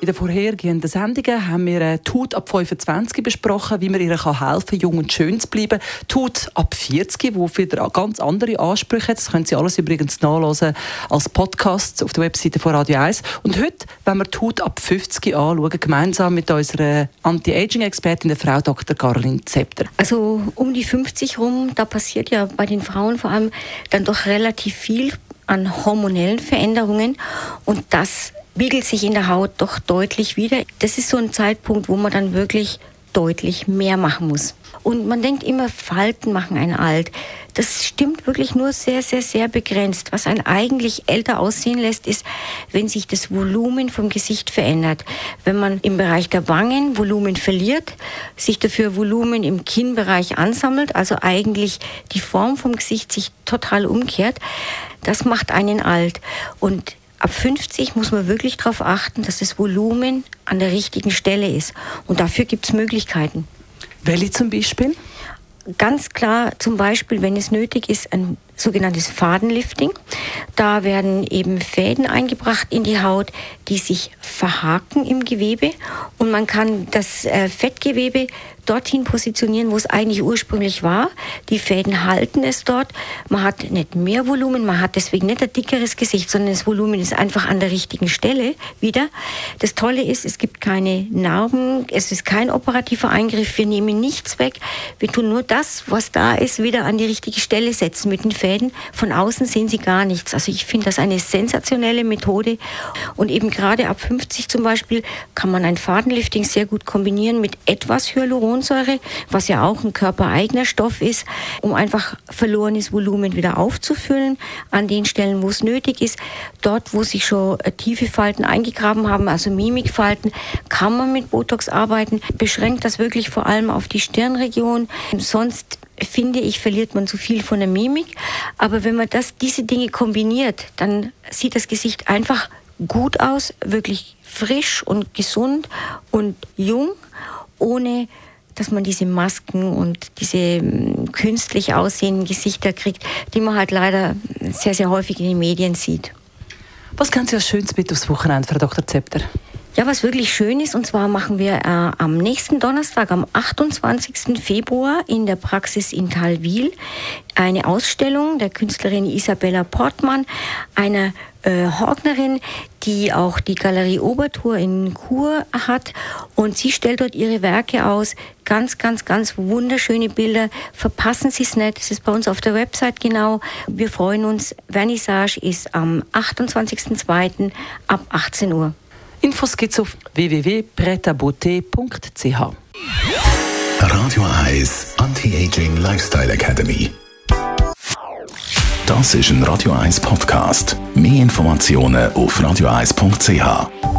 in den vorhergehenden Sendungen haben wir äh, Haut ab 25 besprochen, wie man ihr helfen kann, jung und schön zu bleiben. Haut ab 40, wo wieder ganz andere Ansprüche hat. Das können Sie alles übrigens nachlesen als Podcast auf der Webseite von Radio 1. Und heute, wenn wir Haut ab 50 anschauen, gemeinsam mit unserer Anti-Aging-Expertin, der Frau Dr. Caroline Zepter. Also um die 50 rum, da passiert ja bei den Frauen vor allem dann doch relativ viel an hormonellen Veränderungen und das spiegelt sich in der Haut doch deutlich wieder. Das ist so ein Zeitpunkt, wo man dann wirklich deutlich mehr machen muss. Und man denkt immer, Falten machen einen alt. Das stimmt wirklich nur sehr, sehr, sehr begrenzt. Was einen eigentlich älter aussehen lässt, ist, wenn sich das Volumen vom Gesicht verändert. Wenn man im Bereich der Wangen Volumen verliert, sich dafür Volumen im Kinnbereich ansammelt, also eigentlich die Form vom Gesicht sich total umkehrt, das macht einen alt. Und Ab 50 muss man wirklich darauf achten, dass das Volumen an der richtigen Stelle ist. Und dafür gibt es Möglichkeiten. Welche zum Beispiel? Ganz klar, zum Beispiel, wenn es nötig ist, ein sogenanntes Fadenlifting. Da werden eben Fäden eingebracht in die Haut, die sich verhaken im Gewebe und man kann das äh, Fettgewebe dorthin positionieren, wo es eigentlich ursprünglich war. Die Fäden halten es dort. Man hat nicht mehr Volumen, man hat deswegen nicht ein dickeres Gesicht, sondern das Volumen ist einfach an der richtigen Stelle wieder. Das Tolle ist, es gibt keine Narben, es ist kein operativer Eingriff, wir nehmen nichts weg. Wir tun nur das, was da ist, wieder an die richtige Stelle setzen mit den Fäden. Fäden. Von außen sehen sie gar nichts. Also ich finde das eine sensationelle Methode. Und eben gerade ab 50 zum Beispiel kann man ein Fadenlifting sehr gut kombinieren mit etwas Hyaluronsäure, was ja auch ein körpereigener Stoff ist, um einfach verlorenes Volumen wieder aufzufüllen an den Stellen, wo es nötig ist. Dort, wo sich schon äh, tiefe Falten eingegraben haben, also Mimikfalten, kann man mit Botox arbeiten. Beschränkt das wirklich vor allem auf die Stirnregion. Sonst finde ich, verliert man zu viel von der Mimik. Aber wenn man das, diese Dinge kombiniert, dann sieht das Gesicht einfach gut aus, wirklich frisch und gesund und jung, ohne dass man diese Masken und diese hm, künstlich aussehenden Gesichter kriegt, die man halt leider sehr, sehr häufig in den Medien sieht. Was kann Sie als Schönes mit aufs Wochenende, Frau Dr. Zepter? Ja, was wirklich schön ist, und zwar machen wir äh, am nächsten Donnerstag, am 28. Februar in der Praxis in Talwil eine Ausstellung der Künstlerin Isabella Portmann, einer äh, Horgnerin, die auch die Galerie Obertour in Chur hat. Und sie stellt dort ihre Werke aus. Ganz, ganz, ganz wunderschöne Bilder. Verpassen Sie es nicht. Es ist bei uns auf der Website genau. Wir freuen uns. Vernissage ist am 28.02. ab 18 Uhr. Infos gibt's auf www.pretabote.ch. Radio 1 Anti-Aging Lifestyle Academy. Das ist ein Radio 1 Podcast. Mehr Informationen auf radio1.ch.